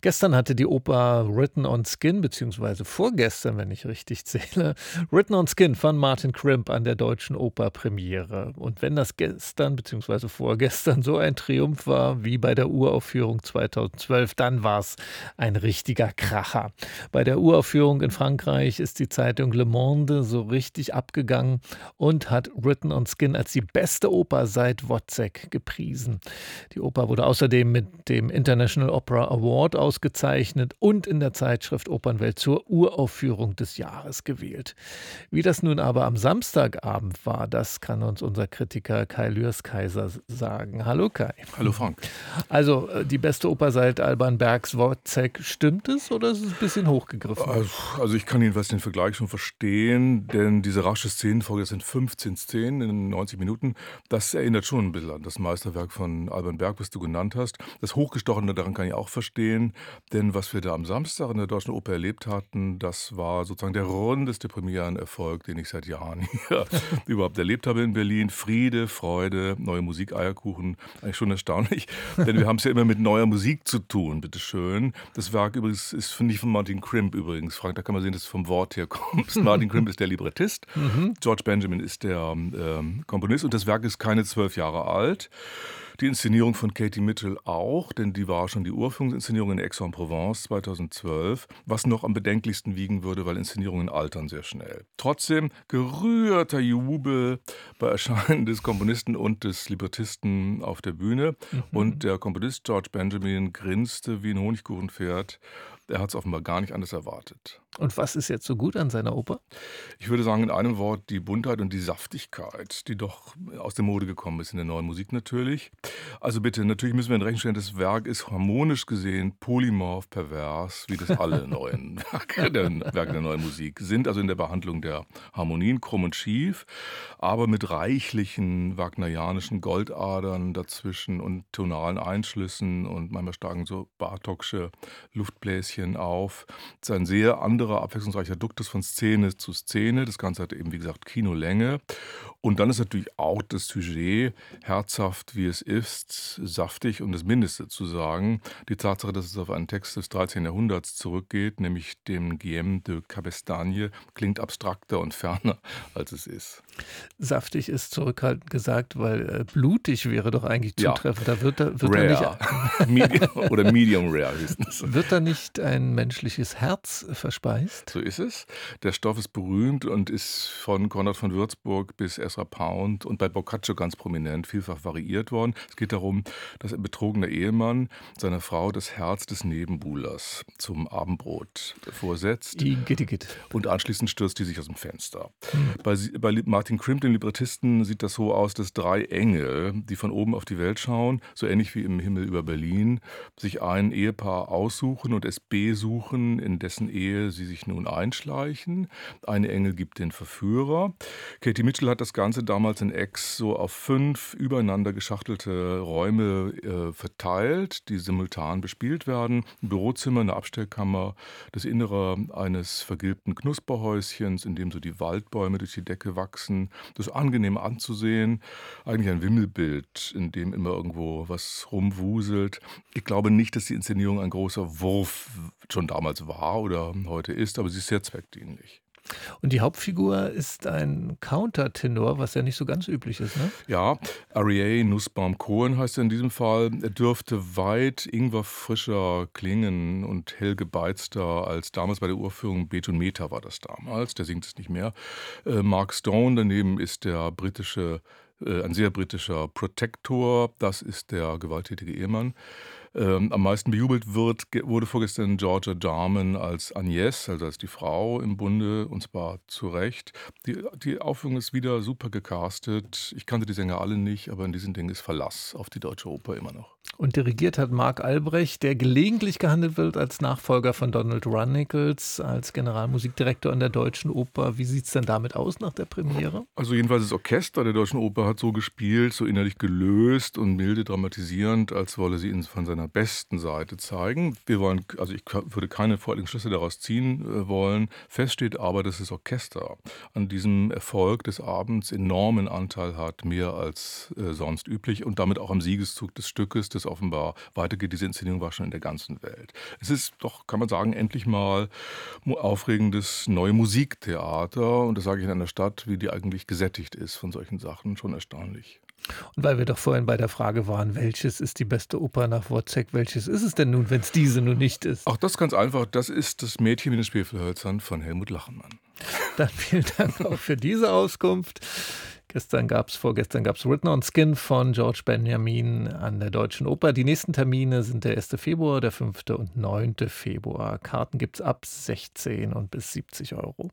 Gestern hatte die Oper Written on Skin, beziehungsweise vorgestern, wenn ich richtig zähle, Written on Skin von Martin Crimp an der Deutschen Oper Premiere. Und wenn das gestern, beziehungsweise vorgestern so ein Triumph war wie bei der Uraufführung 2012, dann war es ein richtiger Kracher. Bei der Uraufführung in Frankreich ist die Zeitung Le Monde so richtig abgegangen und hat Written on Skin als die beste Oper seit Wozzeck gepriesen. Die Oper wurde außerdem mit dem International Opera Award ausgezeichnet und in der Zeitschrift Opernwelt zur Uraufführung des Jahres gewählt. Wie das nun aber am Samstagabend war, das kann uns unser Kritiker Kai Lürs-Kaiser sagen. Hallo Kai. Hallo Frank. Also äh, die beste Oper seit Alban Bergs Wozzeck, stimmt es oder ist es ein bisschen hochgegriffen? Also, also ich kann jedenfalls den Vergleich schon verstehen, denn diese rasche Szenenfolge sind 15 Szenen in 90 Minuten. Das erinnert schon ein bisschen an das Meisterwerk von Alban Berg, was du genannt hast. Das Hochgestochene daran kann ich auch verstehen. Denn was wir da am Samstag in der Deutschen Oper erlebt hatten, das war sozusagen der rundeste Premierenerfolg, den ich seit Jahren hier überhaupt erlebt habe in Berlin. Friede, Freude, neue Musik, Eierkuchen. Eigentlich schon erstaunlich, denn wir haben es ja immer mit neuer Musik zu tun, bitteschön. Das Werk übrigens ist, finde ich, von Martin Crimp übrigens. Frank, da kann man sehen, dass es vom Wort her kommt. Martin Crimp ist der Librettist, mhm. George Benjamin ist der ähm, Komponist und das Werk ist keine zwölf Jahre alt. Die Inszenierung von Katie Mitchell auch, denn die war schon die Urführungsinszenierung in Aix-en-Provence 2012, was noch am bedenklichsten wiegen würde, weil Inszenierungen altern sehr schnell. Trotzdem gerührter Jubel bei Erscheinen des Komponisten und des Librettisten auf der Bühne. Mhm. Und der Komponist George Benjamin grinste wie ein Honigkuchenpferd er hat es offenbar gar nicht anders erwartet. Und was ist jetzt so gut an seiner Oper? Ich würde sagen, in einem Wort die Buntheit und die Saftigkeit, die doch aus der Mode gekommen ist in der neuen Musik natürlich. Also bitte, natürlich müssen wir in Rechnung stellen, das Werk ist harmonisch gesehen polymorph, pervers, wie das alle neuen Werke der, Werke der neuen Musik sind. Also in der Behandlung der Harmonien krumm und schief, aber mit reichlichen wagnerianischen Goldadern dazwischen und tonalen Einschlüssen und manchmal starken so Bartoksche Luftbläschen bisschen auf. Es ist ein sehr anderer, abwechslungsreicher Duktus von Szene zu Szene. Das Ganze hat eben, wie gesagt, Kinolänge. Und dann ist natürlich auch das Sujet herzhaft, wie es ist, saftig und das Mindeste zu sagen. Die Tatsache, dass es auf einen Text des 13. Jahrhunderts zurückgeht, nämlich dem Guillaume de Cabestagne, klingt abstrakter und ferner, als es ist. Saftig ist zurückhaltend gesagt, weil äh, blutig wäre doch eigentlich zutreffend. Ja. Da wird, da, wird rare. Da nicht, oder medium rare höchstens. Wird da nicht ein menschliches Herz verspeist? So ist es. Der Stoff ist berühmt und ist von Konrad von Würzburg bis Ezra Pound und bei Boccaccio ganz prominent vielfach variiert worden. Es geht darum, dass ein betrogener Ehemann seiner Frau das Herz des Nebenbuhlers zum Abendbrot vorsetzt. Und anschließend stürzt die sich aus dem Fenster. Mhm. Bei, bei Martin Crimp, dem Librettisten, sieht das so aus, dass drei Engel, die von oben auf die Welt schauen, so ähnlich wie im Himmel über Berlin, sich ein Ehepaar aussuchen und es besuchen, in dessen Ehe sie sich nun einschleichen. Ein Engel gibt den Verführer. Katie Mitchell hat das Ganze damals in Ex so auf fünf übereinander geschachtelte Räume äh, verteilt, die simultan bespielt werden. Ein Bürozimmer, eine Abstellkammer, das Innere eines vergilbten Knusperhäuschens, in dem so die Waldbäume durch die Decke wachsen. Das ist angenehm anzusehen. Eigentlich ein Wimmelbild, in dem immer irgendwo was rumwuselt. Ich glaube nicht, dass die Inszenierung ein großer Wurf schon damals war oder heute ist, aber sie ist sehr zweckdienlich. Und die Hauptfigur ist ein Countertenor, was ja nicht so ganz üblich ist, ne? Ja, Arié Nussbaum-Cohen heißt er in diesem Fall. Er dürfte weit ingwerfrischer klingen und hell gebeizter als damals bei der Urführung Beton Meta war das damals. Der singt es nicht mehr. Äh, Mark Stone daneben ist der britische, äh, ein sehr britischer Protector. Das ist der gewalttätige Ehemann. Ähm, am meisten bejubelt wird, wurde vorgestern Georgia Jarman als Agnès, also als die Frau im Bunde, und zwar zu Recht. Die, die Aufführung ist wieder super gecastet. Ich kannte die Sänger alle nicht, aber in diesem Ding ist Verlass auf die Deutsche Oper immer noch. Und dirigiert hat Marc Albrecht, der gelegentlich gehandelt wird als Nachfolger von Donald Runnickles, als Generalmusikdirektor an der Deutschen Oper. Wie sieht es denn damit aus nach der Premiere? Also jedenfalls das Orchester der Deutschen Oper hat so gespielt, so innerlich gelöst und milde dramatisierend, als wolle sie von seiner seiner besten Seite zeigen. Wir wollen, also ich würde keine vorigen Schlüsse daraus ziehen äh, wollen. Fest steht aber, dass das Orchester an diesem Erfolg des Abends enormen Anteil hat, mehr als äh, sonst üblich und damit auch am Siegeszug des Stückes, das offenbar weitergeht. Diese Inszenierung war schon in der ganzen Welt. Es ist doch, kann man sagen, endlich mal aufregendes neue Musiktheater und das sage ich in einer Stadt, wie die eigentlich gesättigt ist von solchen Sachen, schon erstaunlich. Und weil wir doch vorhin bei der Frage waren, welches ist die beste Oper nach Wozzeck, welches ist es denn nun, wenn es diese nun nicht ist? Auch das ganz einfach, das ist das Mädchen mit den Schwefelhölzern von Helmut Lachenmann. Dann vielen Dank auch für diese Auskunft. Gestern gab es, vorgestern gab es Written on Skin von George Benjamin an der Deutschen Oper. Die nächsten Termine sind der 1. Februar, der 5. und 9. Februar. Karten gibt es ab 16 und bis 70 Euro.